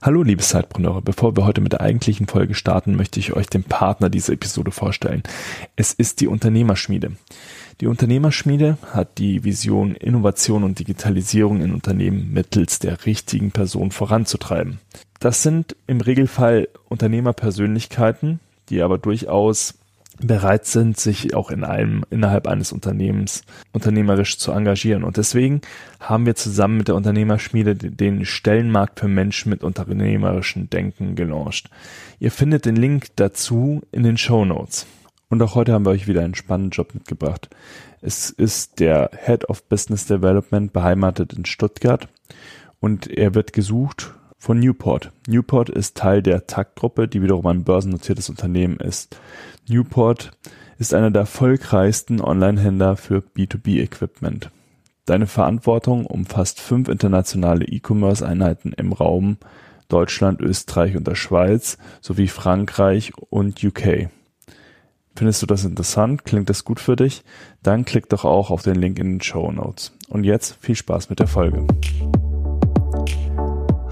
Hallo liebe Zeitpreneure, bevor wir heute mit der eigentlichen Folge starten, möchte ich euch den Partner dieser Episode vorstellen. Es ist die Unternehmerschmiede. Die Unternehmerschmiede hat die Vision, Innovation und Digitalisierung in Unternehmen mittels der richtigen Person voranzutreiben. Das sind im Regelfall Unternehmerpersönlichkeiten, die aber durchaus bereit sind, sich auch in einem, innerhalb eines Unternehmens unternehmerisch zu engagieren. Und deswegen haben wir zusammen mit der Unternehmerschmiede den Stellenmarkt für Menschen mit unternehmerischem Denken gelauncht. Ihr findet den Link dazu in den Show Notes. Und auch heute haben wir euch wieder einen spannenden Job mitgebracht. Es ist der Head of Business Development beheimatet in Stuttgart und er wird gesucht von Newport. Newport ist Teil der TAG-Gruppe, die wiederum ein börsennotiertes Unternehmen ist. Newport ist einer der erfolgreichsten Online-Händler für B2B-Equipment. Deine Verantwortung umfasst fünf internationale E-Commerce-Einheiten im Raum Deutschland, Österreich und der Schweiz sowie Frankreich und UK. Findest du das interessant? Klingt das gut für dich? Dann klick doch auch auf den Link in den Show Notes. Und jetzt viel Spaß mit der Folge.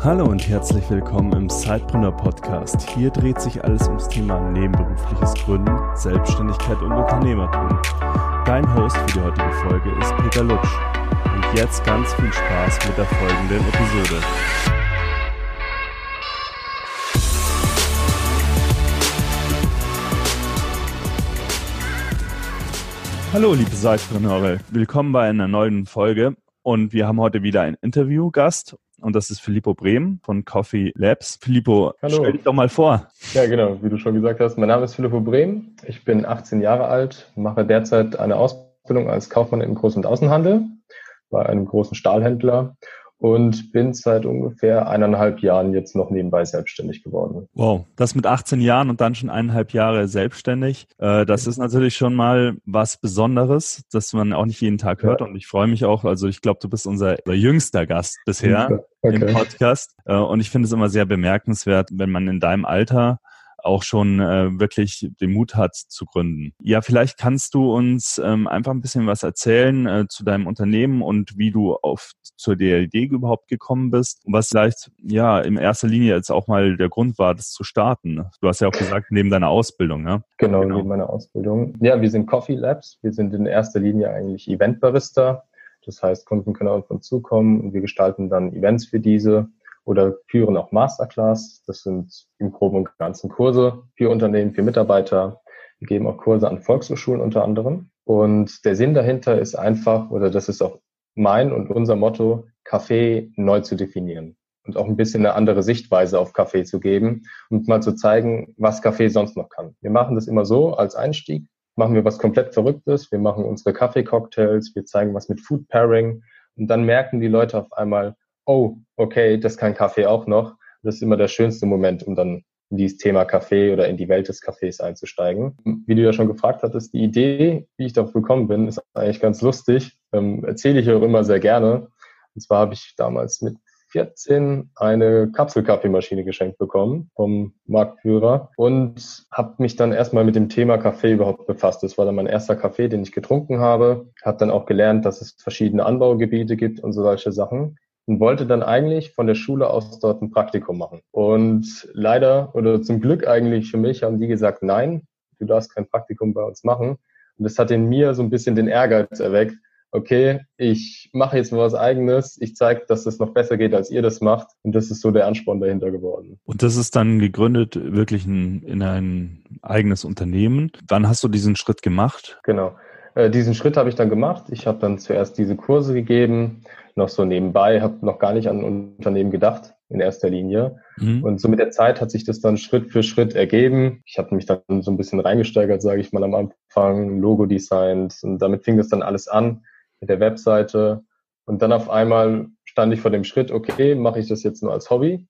Hallo und herzlich willkommen im Sidepreneur Podcast. Hier dreht sich alles ums Thema nebenberufliches Gründen, Selbstständigkeit und Unternehmertum. Dein Host für die heutige Folge ist Peter Lutsch. Und jetzt ganz viel Spaß mit der folgenden Episode. Hallo liebe Sidepreneure, willkommen bei einer neuen Folge und wir haben heute wieder einen Interviewgast und das ist Filippo Brehm von Coffee Labs. Filippo, Hallo. stell dich doch mal vor. Ja, genau, wie du schon gesagt hast. Mein Name ist Filippo Brehm. Ich bin 18 Jahre alt, mache derzeit eine Ausbildung als Kaufmann im Groß- und Außenhandel bei einem großen Stahlhändler und bin seit ungefähr eineinhalb Jahren jetzt noch nebenbei selbstständig geworden. Wow, das mit 18 Jahren und dann schon eineinhalb Jahre selbstständig. Äh, das ist natürlich schon mal was Besonderes, das man auch nicht jeden Tag hört. Ja. Und ich freue mich auch, also ich glaube, du bist unser, unser jüngster Gast bisher okay. im Podcast. Äh, und ich finde es immer sehr bemerkenswert, wenn man in deinem Alter auch schon äh, wirklich den Mut hat zu gründen. Ja, vielleicht kannst du uns ähm, einfach ein bisschen was erzählen äh, zu deinem Unternehmen und wie du auf zur Idee überhaupt gekommen bist und was vielleicht ja in erster Linie jetzt auch mal der Grund war, das zu starten. Du hast ja auch gesagt, neben deiner Ausbildung, ne? Genau, genau. neben meiner Ausbildung. Ja, wir sind Coffee Labs. Wir sind in erster Linie eigentlich Eventbarista. Das heißt, Kunden können auf uns zukommen und wir gestalten dann Events für diese oder führen auch Masterclass. Das sind im Groben und Ganzen Kurse für Unternehmen, für Mitarbeiter. Wir geben auch Kurse an Volkshochschulen unter anderem. Und der Sinn dahinter ist einfach, oder das ist auch mein und unser Motto, Kaffee neu zu definieren und auch ein bisschen eine andere Sichtweise auf Kaffee zu geben und mal zu zeigen, was Kaffee sonst noch kann. Wir machen das immer so als Einstieg, machen wir was komplett Verrücktes, wir machen unsere Kaffee-Cocktails, wir zeigen was mit Food Pairing und dann merken die Leute auf einmal, oh, okay, das kann Kaffee auch noch. Das ist immer der schönste Moment, um dann in dieses Thema Kaffee oder in die Welt des Kaffees einzusteigen. Wie du ja schon gefragt hattest, die Idee, wie ich darauf gekommen bin, ist eigentlich ganz lustig. Ähm, erzähle ich auch immer sehr gerne. Und zwar habe ich damals mit 14 eine Kapselkaffeemaschine geschenkt bekommen vom Marktführer und habe mich dann erstmal mit dem Thema Kaffee überhaupt befasst. Das war dann mein erster Kaffee, den ich getrunken habe. Habe dann auch gelernt, dass es verschiedene Anbaugebiete gibt und so solche Sachen und wollte dann eigentlich von der Schule aus dort ein Praktikum machen. Und leider oder zum Glück eigentlich für mich haben die gesagt, nein, du darfst kein Praktikum bei uns machen. Und das hat in mir so ein bisschen den Ehrgeiz erweckt. Okay, ich mache jetzt mal was eigenes. Ich zeige, dass es noch besser geht, als ihr das macht. Und das ist so der Ansporn dahinter geworden. Und das ist dann gegründet wirklich ein, in ein eigenes Unternehmen. Wann hast du diesen Schritt gemacht? Genau. Äh, diesen Schritt habe ich dann gemacht. Ich habe dann zuerst diese Kurse gegeben, noch so nebenbei, habe noch gar nicht an Unternehmen gedacht in erster Linie. Mhm. Und so mit der Zeit hat sich das dann Schritt für Schritt ergeben. Ich habe mich dann so ein bisschen reingesteigert, sage ich mal am Anfang, Logo designt und damit fing das dann alles an mit der Webseite. Und dann auf einmal stand ich vor dem Schritt, okay, mache ich das jetzt nur als Hobby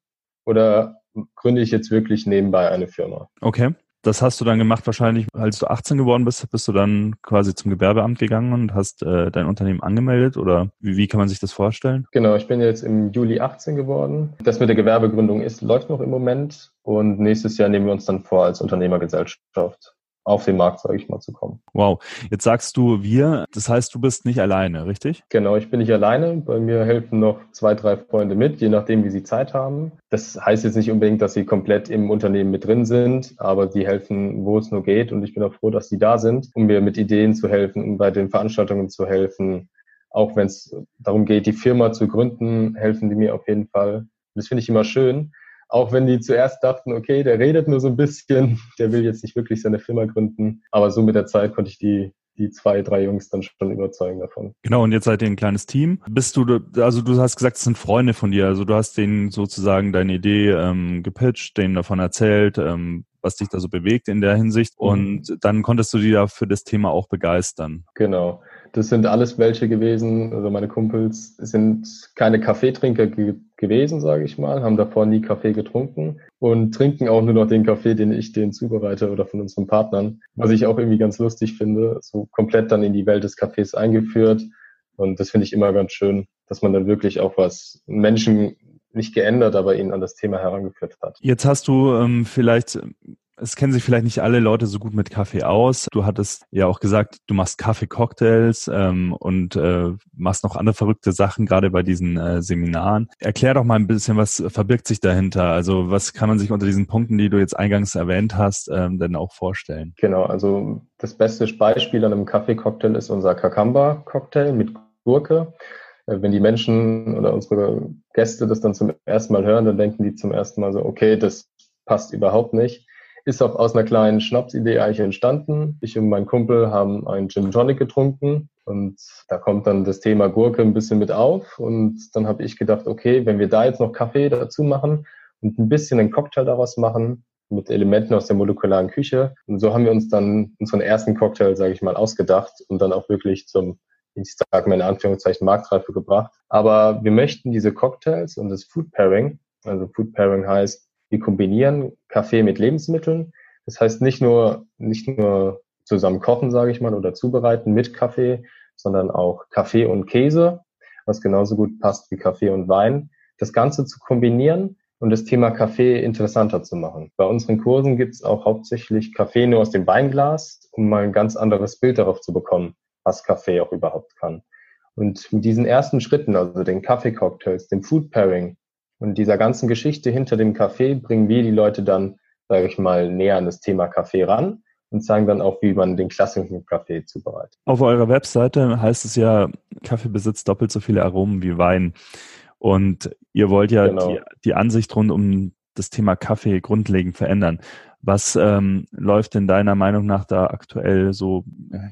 oder gründe ich jetzt wirklich nebenbei eine Firma? Okay. Das hast du dann gemacht wahrscheinlich, als du 18 geworden bist, bist du dann quasi zum Gewerbeamt gegangen und hast äh, dein Unternehmen angemeldet oder wie, wie kann man sich das vorstellen? Genau, ich bin jetzt im Juli 18 geworden. Das mit der Gewerbegründung ist, läuft noch im Moment und nächstes Jahr nehmen wir uns dann vor als Unternehmergesellschaft. Auf den Markt, sage ich mal, zu kommen. Wow. Jetzt sagst du wir, das heißt, du bist nicht alleine, richtig? Genau, ich bin nicht alleine. Bei mir helfen noch zwei, drei Freunde mit, je nachdem, wie sie Zeit haben. Das heißt jetzt nicht unbedingt, dass sie komplett im Unternehmen mit drin sind, aber sie helfen, wo es nur geht. Und ich bin auch froh, dass sie da sind, um mir mit Ideen zu helfen, um bei den Veranstaltungen zu helfen. Auch wenn es darum geht, die Firma zu gründen, helfen die mir auf jeden Fall. Das finde ich immer schön auch wenn die zuerst dachten, okay, der redet nur so ein bisschen, der will jetzt nicht wirklich seine Firma gründen. Aber so mit der Zeit konnte ich die die zwei, drei Jungs dann schon überzeugen davon. Genau, und jetzt seid ihr ein kleines Team. Bist du, also du hast gesagt, es sind Freunde von dir, also du hast denen sozusagen deine Idee ähm, gepitcht, denen davon erzählt, ähm, was dich da so bewegt in der Hinsicht mhm. und dann konntest du die da für das Thema auch begeistern. Genau. Das sind alles welche gewesen, also meine Kumpels sind keine Kaffeetrinker ge gewesen, sage ich mal, haben davor nie Kaffee getrunken und trinken auch nur noch den Kaffee, den ich denen zubereite oder von unseren Partnern, was ich auch irgendwie ganz lustig finde, so komplett dann in die Welt des Kaffees eingeführt. Und das finde ich immer ganz schön, dass man dann wirklich auch was Menschen nicht geändert, aber ihn an das Thema herangeführt hat. Jetzt hast du ähm, vielleicht es kennen sich vielleicht nicht alle Leute so gut mit Kaffee aus. Du hattest ja auch gesagt, du machst Kaffee-Cocktails ähm, und äh, machst noch andere verrückte Sachen, gerade bei diesen äh, Seminaren. Erklär doch mal ein bisschen, was verbirgt sich dahinter? Also was kann man sich unter diesen Punkten, die du jetzt eingangs erwähnt hast, ähm, denn auch vorstellen? Genau, also das beste Beispiel an einem Kaffee-Cocktail ist unser Kakamba-Cocktail mit Gurke äh, wenn die Menschen oder unsere Gäste das dann zum ersten Mal hören, dann denken die zum ersten Mal so, okay, das passt überhaupt nicht ist auch aus einer kleinen Schnapsidee eigentlich entstanden. Ich und mein Kumpel haben einen Gin Tonic getrunken und da kommt dann das Thema Gurke ein bisschen mit auf und dann habe ich gedacht, okay, wenn wir da jetzt noch Kaffee dazu machen und ein bisschen einen Cocktail daraus machen mit Elementen aus der molekularen Küche und so haben wir uns dann unseren ersten Cocktail, sage ich mal, ausgedacht und dann auch wirklich zum ich sage mal in Anführungszeichen Marktreife gebracht. Aber wir möchten diese Cocktails und das Food Pairing, also Food Pairing heißt, wir kombinieren Kaffee mit Lebensmitteln. Das heißt nicht nur, nicht nur zusammen kochen, sage ich mal, oder zubereiten mit Kaffee, sondern auch Kaffee und Käse, was genauso gut passt wie Kaffee und Wein. Das Ganze zu kombinieren und das Thema Kaffee interessanter zu machen. Bei unseren Kursen gibt es auch hauptsächlich Kaffee nur aus dem Weinglas, um mal ein ganz anderes Bild darauf zu bekommen, was Kaffee auch überhaupt kann. Und mit diesen ersten Schritten, also den Kaffee-Cocktails, dem Food Pairing, und dieser ganzen Geschichte hinter dem Kaffee bringen wir die Leute dann, sage ich mal, näher an das Thema Kaffee ran und zeigen dann auch, wie man den klassischen Kaffee zubereitet. Auf eurer Webseite heißt es ja, Kaffee besitzt doppelt so viele Aromen wie Wein. Und ihr wollt ja genau. die, die Ansicht rund um das Thema Kaffee grundlegend verändern. Was ähm, läuft denn deiner Meinung nach da aktuell so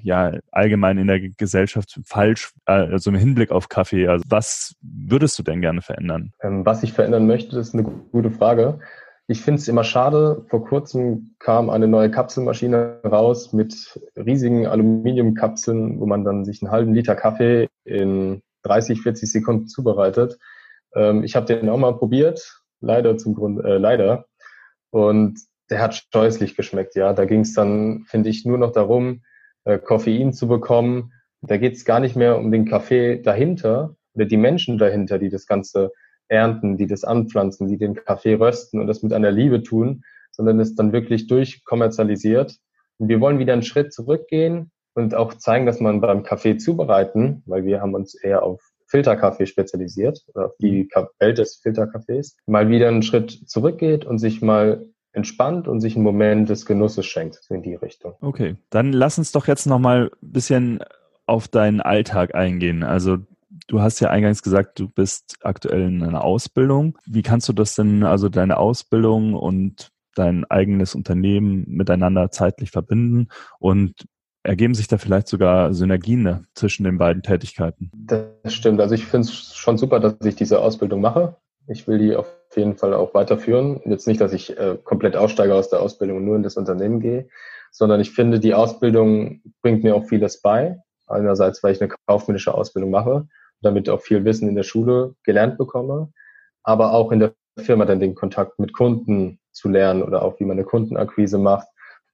ja allgemein in der Gesellschaft falsch, äh, also im Hinblick auf Kaffee? Also was würdest du denn gerne verändern? Ähm, was ich verändern möchte, ist eine gute Frage. Ich finde es immer schade. Vor kurzem kam eine neue Kapselmaschine raus mit riesigen Aluminiumkapseln, wo man dann sich einen halben Liter Kaffee in 30, 40 Sekunden zubereitet. Ähm, ich habe den auch mal probiert, leider zum Grund, äh, leider. Und der hat scheußlich geschmeckt, ja. Da ging es dann, finde ich, nur noch darum, äh, Koffein zu bekommen. Da geht es gar nicht mehr um den Kaffee dahinter oder die Menschen dahinter, die das Ganze ernten, die das anpflanzen, die den Kaffee rösten und das mit einer Liebe tun, sondern es dann wirklich durchkommerzialisiert. Und wir wollen wieder einen Schritt zurückgehen und auch zeigen, dass man beim Kaffee zubereiten, weil wir haben uns eher auf Filterkaffee spezialisiert, auf die Welt des Filterkaffees, mal wieder einen Schritt zurückgeht und sich mal entspannt und sich einen Moment des Genusses schenkt, so in die Richtung. Okay, dann lass uns doch jetzt nochmal ein bisschen auf deinen Alltag eingehen. Also du hast ja eingangs gesagt, du bist aktuell in einer Ausbildung. Wie kannst du das denn, also deine Ausbildung und dein eigenes Unternehmen miteinander zeitlich verbinden und ergeben sich da vielleicht sogar Synergien zwischen den beiden Tätigkeiten? Das stimmt. Also ich finde es schon super, dass ich diese Ausbildung mache. Ich will die auf jeden Fall auch weiterführen. Jetzt nicht, dass ich äh, komplett aussteige aus der Ausbildung und nur in das Unternehmen gehe, sondern ich finde, die Ausbildung bringt mir auch vieles bei. Einerseits, weil ich eine kaufmännische Ausbildung mache, damit auch viel Wissen in der Schule gelernt bekomme, aber auch in der Firma dann den Kontakt mit Kunden zu lernen oder auch wie man eine Kundenakquise macht.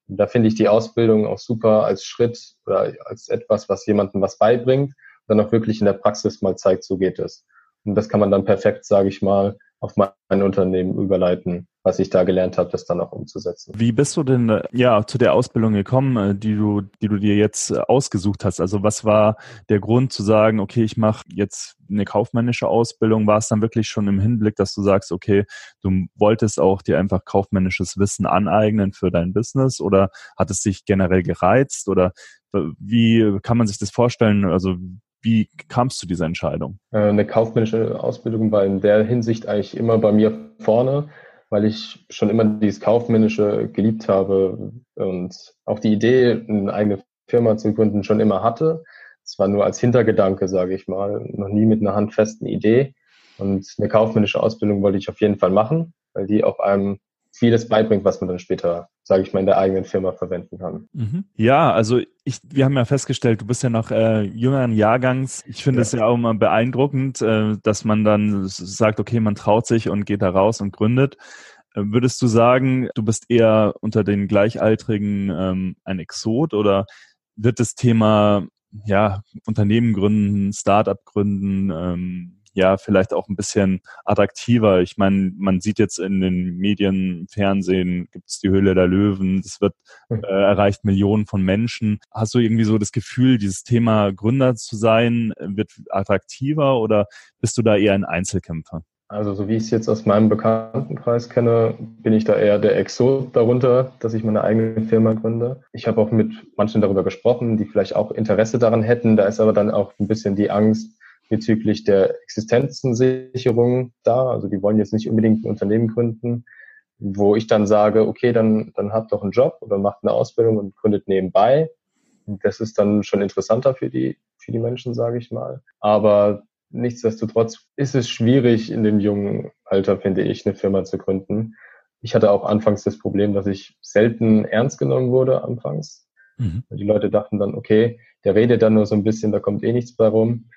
Und da finde ich die Ausbildung auch super als Schritt oder als etwas, was jemandem was beibringt, dann auch wirklich in der Praxis mal zeigt, so geht es. Und das kann man dann perfekt, sage ich mal, auf mein Unternehmen überleiten, was ich da gelernt habe, das dann auch umzusetzen. Wie bist du denn äh, ja zu der Ausbildung gekommen, äh, die du, die du dir jetzt äh, ausgesucht hast? Also was war der Grund zu sagen, okay, ich mache jetzt eine kaufmännische Ausbildung? War es dann wirklich schon im Hinblick, dass du sagst, okay, du wolltest auch dir einfach kaufmännisches Wissen aneignen für dein Business oder hat es dich generell gereizt oder wie kann man sich das vorstellen? Also wie kamst du zu dieser Entscheidung? Eine kaufmännische Ausbildung war in der Hinsicht eigentlich immer bei mir vorne, weil ich schon immer dieses Kaufmännische geliebt habe und auch die Idee, eine eigene Firma zu gründen, schon immer hatte. Es war nur als Hintergedanke, sage ich mal, noch nie mit einer handfesten Idee. Und eine kaufmännische Ausbildung wollte ich auf jeden Fall machen, weil die auch einem vieles beibringt, was man dann später, sage ich mal, in der eigenen Firma verwenden kann. Mhm. Ja, also ich, wir haben ja festgestellt, du bist ja noch äh, jüngeren Jahrgangs. Ich finde es ja. ja auch immer beeindruckend, äh, dass man dann sagt, okay, man traut sich und geht da raus und gründet. Äh, würdest du sagen, du bist eher unter den Gleichaltrigen ähm, ein Exot oder wird das Thema ja Unternehmen gründen, Startup gründen, ähm, ja vielleicht auch ein bisschen attraktiver. Ich meine, man sieht jetzt in den Medien, Fernsehen gibt's die Höhle der Löwen, das wird hm. äh, erreicht Millionen von Menschen. Hast du irgendwie so das Gefühl, dieses Thema Gründer zu sein, wird attraktiver oder bist du da eher ein Einzelkämpfer? Also so wie ich es jetzt aus meinem Bekanntenkreis kenne, bin ich da eher der Exot darunter, dass ich meine eigene Firma gründe. Ich habe auch mit manchen darüber gesprochen, die vielleicht auch Interesse daran hätten. Da ist aber dann auch ein bisschen die Angst, bezüglich der Existenzensicherung da. Also die wollen jetzt nicht unbedingt ein Unternehmen gründen, wo ich dann sage, okay, dann, dann habt doch einen Job oder macht eine Ausbildung und gründet nebenbei. Das ist dann schon interessanter für die, für die Menschen, sage ich mal. Aber nichtsdestotrotz ist es schwierig in dem jungen Alter, finde ich, eine Firma zu gründen. Ich hatte auch anfangs das Problem, dass ich selten ernst genommen wurde anfangs. Mhm. Die Leute dachten dann, okay, der redet dann nur so ein bisschen, da kommt eh nichts bei rum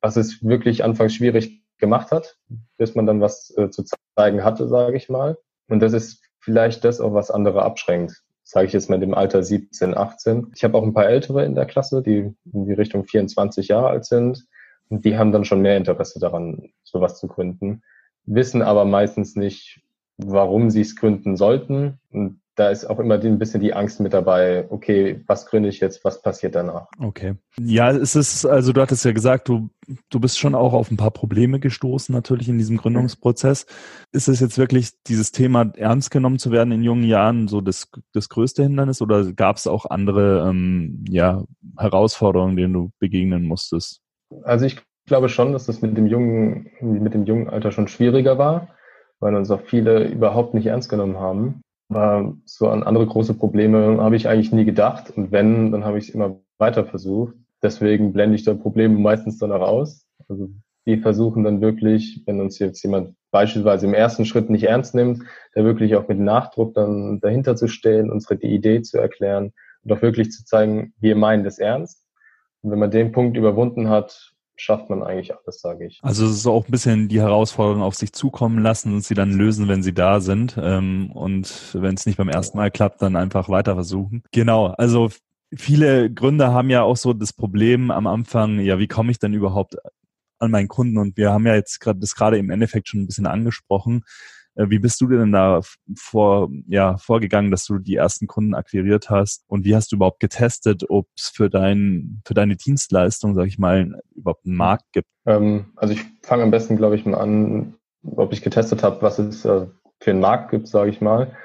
was es wirklich anfangs schwierig gemacht hat, bis man dann was äh, zu zeigen hatte, sage ich mal. Und das ist vielleicht das auch, was andere abschränkt, sage ich jetzt mal dem Alter 17, 18. Ich habe auch ein paar Ältere in der Klasse, die in die Richtung 24 Jahre alt sind. Und die haben dann schon mehr Interesse daran, sowas zu gründen, wissen aber meistens nicht, warum sie es gründen sollten. Und da ist auch immer ein bisschen die Angst mit dabei, okay, was gründe ich jetzt, was passiert danach? Okay. Ja, es ist, also du hattest ja gesagt, du, du bist schon auch auf ein paar Probleme gestoßen, natürlich in diesem Gründungsprozess. Ist es jetzt wirklich dieses Thema ernst genommen zu werden in jungen Jahren so das, das größte Hindernis oder gab es auch andere ähm, ja, Herausforderungen, denen du begegnen musstest? Also ich glaube schon, dass das mit dem jungen, mit dem jungen Alter schon schwieriger war, weil uns auch viele überhaupt nicht ernst genommen haben. Aber so an andere große Probleme habe ich eigentlich nie gedacht. Und wenn, dann habe ich es immer weiter versucht. Deswegen blende ich da Probleme meistens dann auch aus. Also wir versuchen dann wirklich, wenn uns jetzt jemand beispielsweise im ersten Schritt nicht ernst nimmt, da wirklich auch mit Nachdruck dann dahinter zu stehen, unsere die Idee zu erklären und auch wirklich zu zeigen, wir meinen das ernst. Und wenn man den Punkt überwunden hat, schafft man eigentlich alles, sage ich. Also es ist auch ein bisschen die Herausforderung auf sich zukommen lassen und sie dann lösen, wenn sie da sind. Ähm, und wenn es nicht beim ersten Mal klappt, dann einfach weiter versuchen. Genau, also viele Gründer haben ja auch so das Problem am Anfang, ja, wie komme ich denn überhaupt an meinen Kunden? Und wir haben ja jetzt gerade das gerade im Endeffekt schon ein bisschen angesprochen. Äh, wie bist du denn da vor, ja, vorgegangen, dass du die ersten Kunden akquiriert hast? Und wie hast du überhaupt getestet, ob es für, dein, für deine Dienstleistung, sag ich mal, überhaupt einen Markt gibt? Ähm, also ich fange am besten, glaube ich, mal an, ob ich getestet habe, was es äh, für einen Markt gibt, sage ich mal.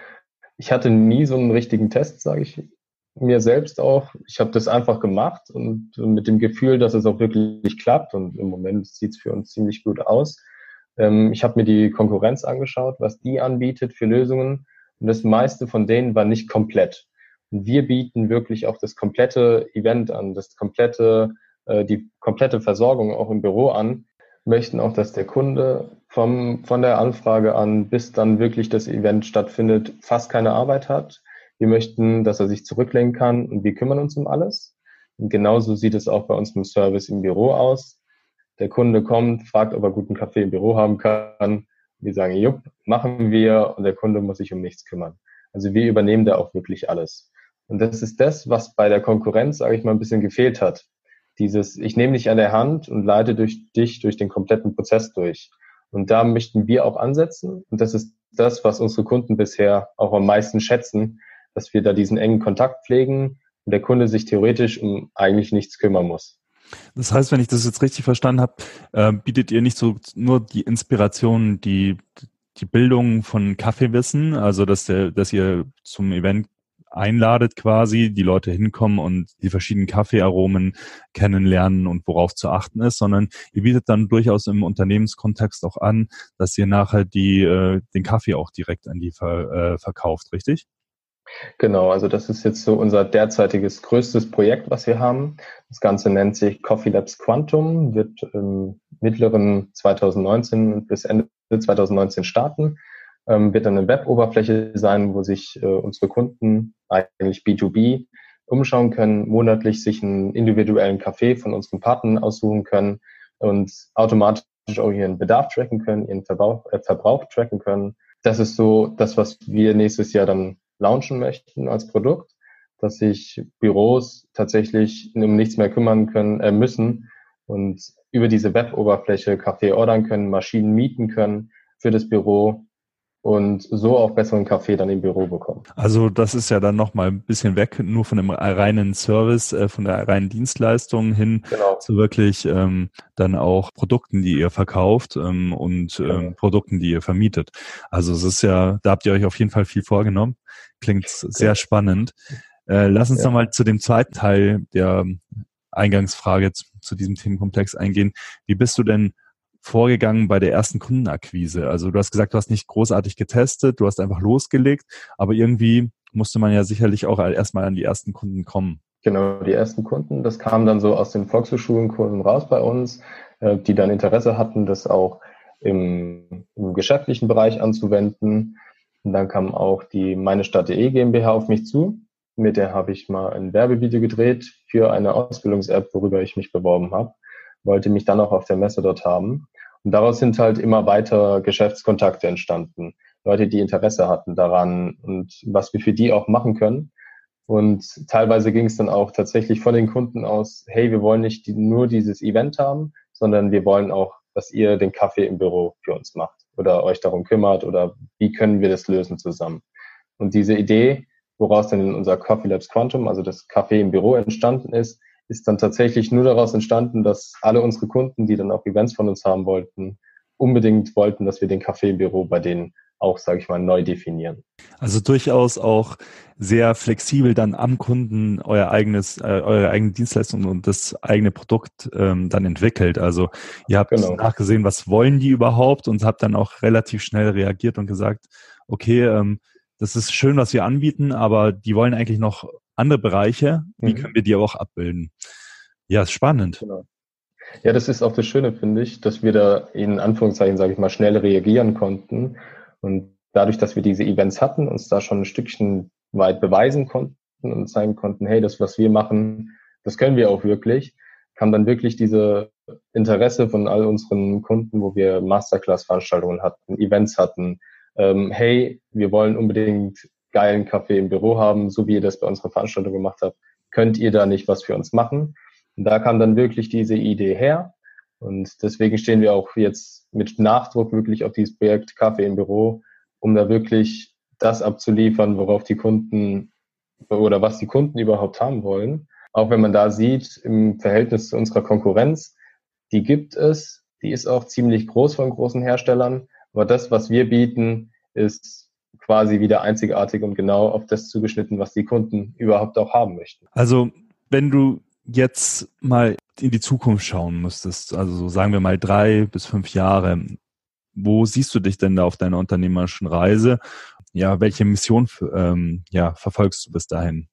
Ich hatte nie so einen richtigen Test, sage ich mir selbst auch. Ich habe das einfach gemacht und mit dem Gefühl, dass es auch wirklich klappt. Und im Moment sieht es für uns ziemlich gut aus. Ähm, ich habe mir die Konkurrenz angeschaut, was die anbietet für Lösungen. Und das meiste von denen war nicht komplett. Und wir bieten wirklich auch das komplette Event an, das komplette, äh, die komplette Versorgung auch im Büro an, möchten auch, dass der Kunde vom, von der Anfrage an bis dann wirklich das Event stattfindet, fast keine Arbeit hat. Wir möchten, dass er sich zurücklehnen kann und wir kümmern uns um alles. Und genauso sieht es auch bei uns im Service im Büro aus. Der Kunde kommt, fragt, ob er guten Kaffee im Büro haben kann. Wir sagen, jupp, machen wir und der Kunde muss sich um nichts kümmern. Also wir übernehmen da auch wirklich alles. Und das ist das, was bei der Konkurrenz, sage ich mal, ein bisschen gefehlt hat. Dieses, ich nehme dich an der Hand und leite durch dich durch den kompletten Prozess durch. Und da möchten wir auch ansetzen. Und das ist das, was unsere Kunden bisher auch am meisten schätzen, dass wir da diesen engen Kontakt pflegen und der Kunde sich theoretisch um eigentlich nichts kümmern muss. Das heißt, wenn ich das jetzt richtig verstanden habe, äh, bietet ihr nicht so nur die Inspiration, die, die Bildung von Kaffeewissen, also dass, der, dass ihr zum Event einladet quasi, die Leute hinkommen und die verschiedenen Kaffeearomen kennenlernen und worauf zu achten ist, sondern ihr bietet dann durchaus im Unternehmenskontext auch an, dass ihr nachher die, äh, den Kaffee auch direkt an die ver, äh, verkauft, richtig? Genau, also das ist jetzt so unser derzeitiges größtes Projekt, was wir haben. Das Ganze nennt sich Coffee Labs Quantum, wird im mittleren 2019 bis Ende 2019 starten, ähm, wird dann eine Web-Oberfläche sein, wo sich äh, unsere Kunden, eigentlich B2B, umschauen können, monatlich sich einen individuellen Kaffee von unseren Partnern aussuchen können und automatisch auch ihren Bedarf tracken können, ihren Verbrauch, äh, Verbrauch tracken können. Das ist so das, was wir nächstes Jahr dann launchen möchten als Produkt, dass sich Büros tatsächlich um nichts mehr kümmern können, äh, müssen und über diese Web-Oberfläche Kaffee ordern können, Maschinen mieten können für das Büro und so auch besseren Kaffee dann im Büro bekommen. Also das ist ja dann nochmal ein bisschen weg, nur von dem reinen Service, äh, von der reinen Dienstleistung hin genau. zu wirklich ähm, dann auch Produkten, die ihr verkauft ähm, und ähm, genau. Produkten, die ihr vermietet. Also es ist ja, da habt ihr euch auf jeden Fall viel vorgenommen. Klingt sehr ja. spannend. Äh, lass uns ja. nochmal zu dem zweiten Teil der Eingangsfrage zu, zu diesem Themenkomplex eingehen. Wie bist du denn vorgegangen bei der ersten Kundenakquise? Also du hast gesagt, du hast nicht großartig getestet, du hast einfach losgelegt, aber irgendwie musste man ja sicherlich auch erstmal an die ersten Kunden kommen. Genau, die ersten Kunden, das kam dann so aus den Volkshochschulenkunden raus bei uns, äh, die dann Interesse hatten, das auch im, im geschäftlichen Bereich anzuwenden. Und dann kam auch die Meine Stadt.de GmbH auf mich zu. Mit der habe ich mal ein Werbevideo gedreht für eine Ausbildungs-App, worüber ich mich beworben habe. Wollte mich dann auch auf der Messe dort haben. Und daraus sind halt immer weiter Geschäftskontakte entstanden. Leute, die Interesse hatten daran und was wir für die auch machen können. Und teilweise ging es dann auch tatsächlich von den Kunden aus, hey, wir wollen nicht nur dieses Event haben, sondern wir wollen auch, dass ihr den Kaffee im Büro für uns macht oder euch darum kümmert oder wie können wir das lösen zusammen. Und diese Idee, woraus dann unser Coffee Labs Quantum, also das Kaffee im Büro entstanden ist, ist dann tatsächlich nur daraus entstanden, dass alle unsere Kunden, die dann auch Events von uns haben wollten, unbedingt wollten, dass wir den Café im Büro bei denen auch, sage ich mal, neu definieren. Also durchaus auch sehr flexibel dann am Kunden euer eigenes, äh, eure eigene Dienstleistung und das eigene Produkt ähm, dann entwickelt. Also ihr habt genau. nachgesehen, was wollen die überhaupt und habt dann auch relativ schnell reagiert und gesagt, okay, ähm, das ist schön, was wir anbieten, aber die wollen eigentlich noch andere Bereiche. Wie mhm. können wir die auch abbilden? Ja, ist spannend. Genau. Ja, das ist auch das Schöne, finde ich, dass wir da in Anführungszeichen, sage ich mal, schnell reagieren konnten. Und dadurch, dass wir diese Events hatten, uns da schon ein Stückchen weit beweisen konnten und zeigen konnten, hey, das, was wir machen, das können wir auch wirklich, kam dann wirklich diese Interesse von all unseren Kunden, wo wir Masterclass-Veranstaltungen hatten, Events hatten. Ähm, hey, wir wollen unbedingt geilen Kaffee im Büro haben, so wie ihr das bei unserer Veranstaltung gemacht habt, könnt ihr da nicht was für uns machen? Und da kam dann wirklich diese Idee her. Und deswegen stehen wir auch jetzt mit Nachdruck wirklich auf dieses Projekt Kaffee im Büro, um da wirklich das abzuliefern, worauf die Kunden oder was die Kunden überhaupt haben wollen. Auch wenn man da sieht, im Verhältnis zu unserer Konkurrenz, die gibt es, die ist auch ziemlich groß von großen Herstellern. Aber das, was wir bieten, ist quasi wieder einzigartig und genau auf das zugeschnitten, was die Kunden überhaupt auch haben möchten. Also wenn du jetzt mal in die Zukunft schauen müsstest, also sagen wir mal drei bis fünf Jahre, wo siehst du dich denn da auf deiner unternehmerischen Reise? Ja, welche Mission ähm, ja, verfolgst du bis dahin?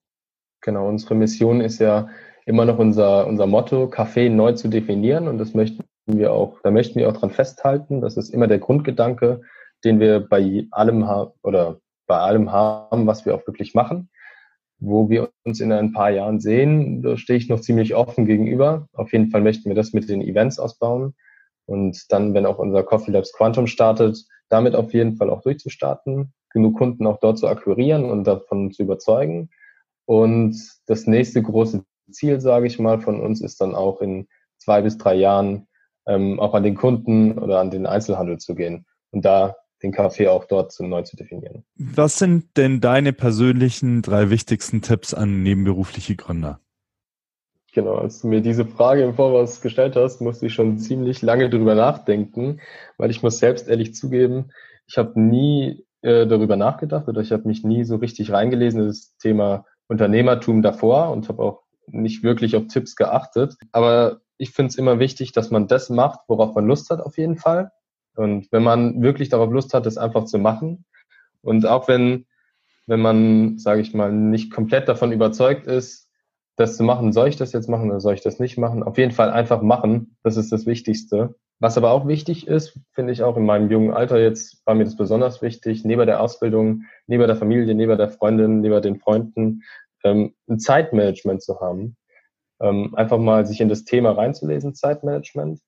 Genau, unsere Mission ist ja immer noch unser, unser Motto, Kaffee neu zu definieren und das möchten wir auch, da möchten wir auch dran festhalten. Das ist immer der Grundgedanke, den wir bei allem haben oder bei allem haben, was wir auch wirklich machen. Wo wir uns in ein paar Jahren sehen, da stehe ich noch ziemlich offen gegenüber. Auf jeden Fall möchten wir das mit den Events ausbauen. Und dann, wenn auch unser Coffee Labs Quantum startet, damit auf jeden Fall auch durchzustarten, genug Kunden auch dort zu akquirieren und davon zu überzeugen. Und das nächste große Ziel, sage ich mal, von uns ist dann auch in zwei bis drei Jahren ähm, auch an den Kunden oder an den Einzelhandel zu gehen und da den Kaffee auch dort neu zu definieren. Was sind denn deine persönlichen drei wichtigsten Tipps an nebenberufliche Gründer? Genau, als du mir diese Frage im Voraus gestellt hast, musste ich schon ziemlich lange drüber nachdenken, weil ich muss selbst ehrlich zugeben, ich habe nie äh, darüber nachgedacht oder ich habe mich nie so richtig reingelesen in das Thema Unternehmertum davor und habe auch nicht wirklich auf Tipps geachtet. Aber ich finde es immer wichtig, dass man das macht, worauf man Lust hat auf jeden Fall. Und wenn man wirklich darauf Lust hat, das einfach zu machen und auch wenn wenn man, sage ich mal, nicht komplett davon überzeugt ist, das zu machen, soll ich das jetzt machen oder soll ich das nicht machen? Auf jeden Fall einfach machen. Das ist das Wichtigste. Was aber auch wichtig ist, finde ich auch in meinem jungen Alter jetzt, war mir das besonders wichtig, neben der Ausbildung, neben der Familie, neben der Freundin, neben den Freunden, ähm, ein Zeitmanagement zu haben. Ähm, einfach mal sich in das Thema reinzulesen, Zeitmanagement.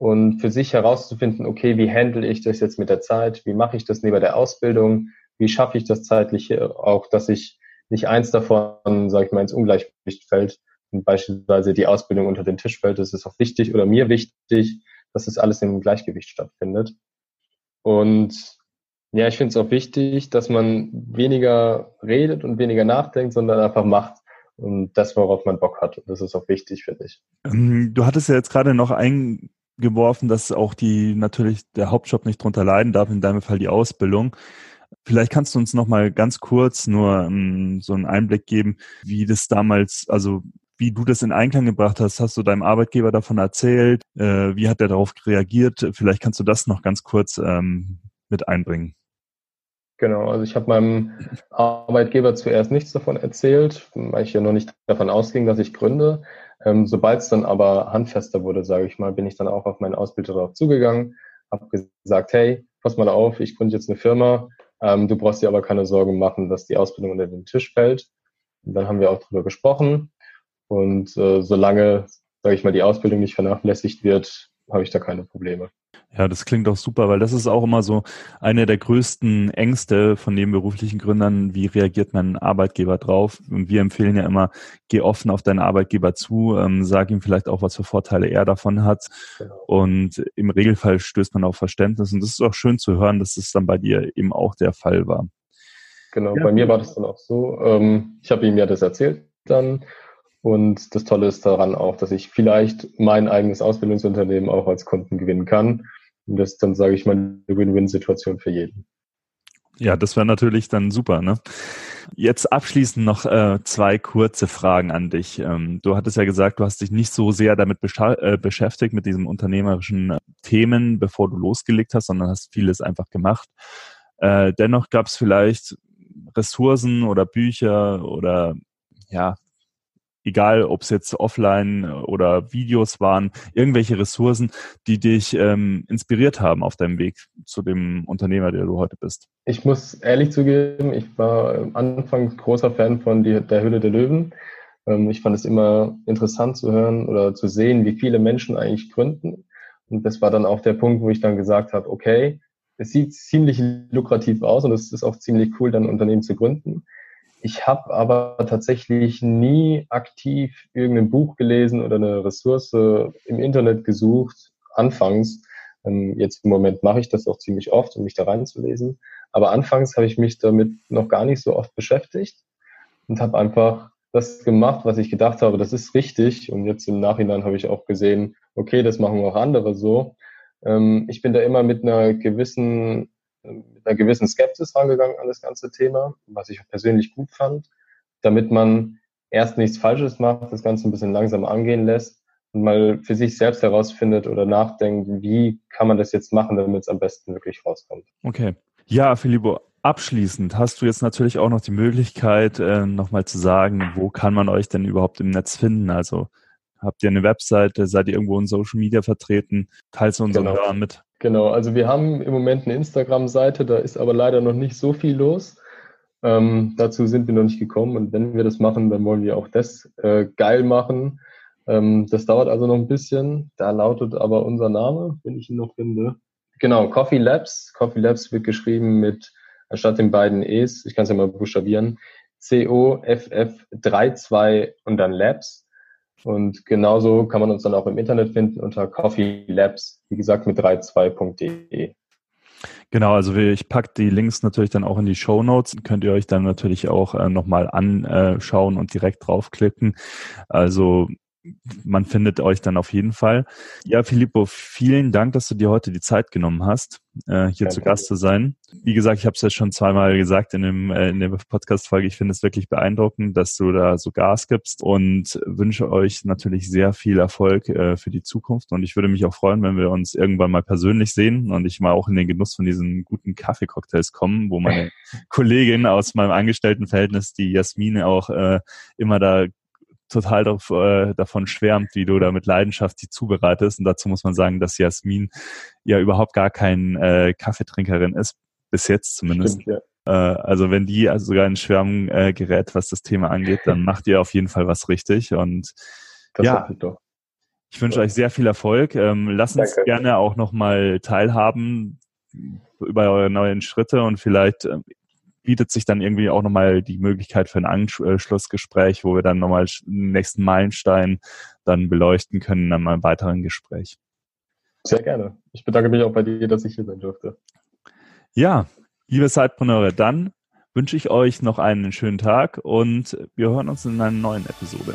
Und für sich herauszufinden, okay, wie handle ich das jetzt mit der Zeit? Wie mache ich das neben der Ausbildung? Wie schaffe ich das zeitlich auch, dass ich nicht eins davon, sage ich mal, ins Ungleichgewicht fällt und beispielsweise die Ausbildung unter den Tisch fällt. Das ist auch wichtig oder mir wichtig, dass das alles im Gleichgewicht stattfindet. Und ja, ich finde es auch wichtig, dass man weniger redet und weniger nachdenkt, sondern einfach macht und das, worauf man Bock hat. Das ist auch wichtig, finde ich. Ähm, du hattest ja jetzt gerade noch eingeworfen, dass auch die natürlich der Hauptjob nicht drunter leiden darf, in deinem Fall die Ausbildung. Vielleicht kannst du uns noch mal ganz kurz nur um, ähm, so einen Einblick geben, wie das damals, also wie du das in Einklang gebracht hast. Hast du deinem Arbeitgeber davon erzählt? Äh, wie hat er darauf reagiert? Vielleicht kannst du das noch ganz kurz ähm, mit einbringen. Genau, also ich habe meinem Arbeitgeber zuerst nichts davon erzählt, weil ich ja noch nicht davon ausging, dass ich gründe. Ähm, Sobald es dann aber handfester wurde, sage ich mal, bin ich dann auch auf meinen Ausbilder darauf zugegangen, habe gesagt, hey, pass mal auf, ich gründe jetzt eine Firma, ähm, du brauchst dir aber keine Sorgen machen, dass die Ausbildung unter den Tisch fällt. Und dann haben wir auch drüber gesprochen. Und äh, solange, sage ich mal, die Ausbildung nicht vernachlässigt wird, habe ich da keine Probleme. Ja, das klingt auch super, weil das ist auch immer so eine der größten Ängste von nebenberuflichen Gründern. Wie reagiert mein Arbeitgeber drauf? Und wir empfehlen ja immer, geh offen auf deinen Arbeitgeber zu, ähm, sag ihm vielleicht auch, was für Vorteile er davon hat. Genau. Und im Regelfall stößt man auf Verständnis. Und das ist auch schön zu hören, dass das dann bei dir eben auch der Fall war. Genau, ja. bei mir war das dann auch so. Ähm, ich habe ihm ja das erzählt dann. Und das Tolle ist daran auch, dass ich vielleicht mein eigenes Ausbildungsunternehmen auch als Kunden gewinnen kann und das ist dann, sage ich mal, eine Win-Win-Situation für jeden. Ja, das wäre natürlich dann super. Ne? Jetzt abschließend noch äh, zwei kurze Fragen an dich. Ähm, du hattest ja gesagt, du hast dich nicht so sehr damit äh, beschäftigt, mit diesen unternehmerischen äh, Themen, bevor du losgelegt hast, sondern hast vieles einfach gemacht. Äh, dennoch gab es vielleicht Ressourcen oder Bücher oder ja, egal ob es jetzt offline oder Videos waren, irgendwelche Ressourcen, die dich ähm, inspiriert haben auf deinem Weg zu dem Unternehmer, der du heute bist? Ich muss ehrlich zugeben, ich war am Anfang großer Fan von die, der Hülle der Löwen. Ähm, ich fand es immer interessant zu hören oder zu sehen, wie viele Menschen eigentlich gründen. Und das war dann auch der Punkt, wo ich dann gesagt habe, okay, es sieht ziemlich lukrativ aus und es ist auch ziemlich cool, dann ein Unternehmen zu gründen. Ich habe aber tatsächlich nie aktiv irgendein Buch gelesen oder eine Ressource im Internet gesucht, anfangs. Ähm, jetzt im Moment mache ich das auch ziemlich oft, um mich da reinzulesen. Aber anfangs habe ich mich damit noch gar nicht so oft beschäftigt und habe einfach das gemacht, was ich gedacht habe, das ist richtig. Und jetzt im Nachhinein habe ich auch gesehen, okay, das machen auch andere so. Ähm, ich bin da immer mit einer gewissen mit einer gewissen Skepsis rangegangen an das ganze Thema, was ich persönlich gut fand, damit man erst nichts Falsches macht, das Ganze ein bisschen langsam angehen lässt und mal für sich selbst herausfindet oder nachdenkt, wie kann man das jetzt machen, damit es am besten wirklich rauskommt. Okay. Ja, Filippo, abschließend hast du jetzt natürlich auch noch die Möglichkeit, äh, nochmal zu sagen, wo kann man euch denn überhaupt im Netz finden? Also habt ihr eine Webseite, seid ihr irgendwo in Social Media vertreten? Teilst du unseren genau. Hörern mit? Genau, also wir haben im Moment eine Instagram-Seite, da ist aber leider noch nicht so viel los. Ähm, dazu sind wir noch nicht gekommen und wenn wir das machen, dann wollen wir auch das äh, geil machen. Ähm, das dauert also noch ein bisschen. Da lautet aber unser Name, wenn ich ihn noch finde. Genau, Coffee Labs. Coffee Labs wird geschrieben mit, anstatt den beiden E's, ich kann es ja mal buchstabieren, C-O-F-F 3-2 und dann Labs. Und genauso kann man uns dann auch im Internet finden unter Coffee Labs, wie gesagt, mit 32.de. Genau, also ich packe die Links natürlich dann auch in die Show Notes. Könnt ihr euch dann natürlich auch äh, nochmal anschauen und direkt draufklicken. Also man findet euch dann auf jeden Fall. Ja, Filippo, vielen Dank, dass du dir heute die Zeit genommen hast, äh, hier ja, zu Gast zu sein. Wie gesagt, ich habe es ja schon zweimal gesagt in, dem, äh, in der Podcast-Folge. Ich finde es wirklich beeindruckend, dass du da so Gas gibst und wünsche euch natürlich sehr viel Erfolg äh, für die Zukunft. Und ich würde mich auch freuen, wenn wir uns irgendwann mal persönlich sehen und ich mal auch in den Genuss von diesen guten Kaffeecocktails kommen, wo meine Kollegin aus meinem Angestelltenverhältnis, die Jasmine, auch äh, immer da total darauf, äh, davon schwärmt, wie du da mit Leidenschaft die zubereitest. Und dazu muss man sagen, dass Jasmin ja überhaupt gar kein äh, Kaffeetrinkerin ist, bis jetzt zumindest. Stimmt, ja. äh, also wenn die also sogar in Schwärmen äh, gerät, was das Thema angeht, dann macht ihr auf jeden Fall was richtig. Und das ja, ich wünsche euch sehr viel Erfolg. Ähm, lasst uns Danke. gerne auch nochmal teilhaben über eure neuen Schritte und vielleicht äh, bietet sich dann irgendwie auch nochmal die Möglichkeit für ein Anschlussgespräch, wo wir dann nochmal den nächsten Meilenstein dann beleuchten können in einem weiteren Gespräch. Sehr gerne. Ich bedanke mich auch bei dir, dass ich hier sein durfte. Ja, liebe Zeitpreneure, dann wünsche ich euch noch einen schönen Tag und wir hören uns in einer neuen Episode.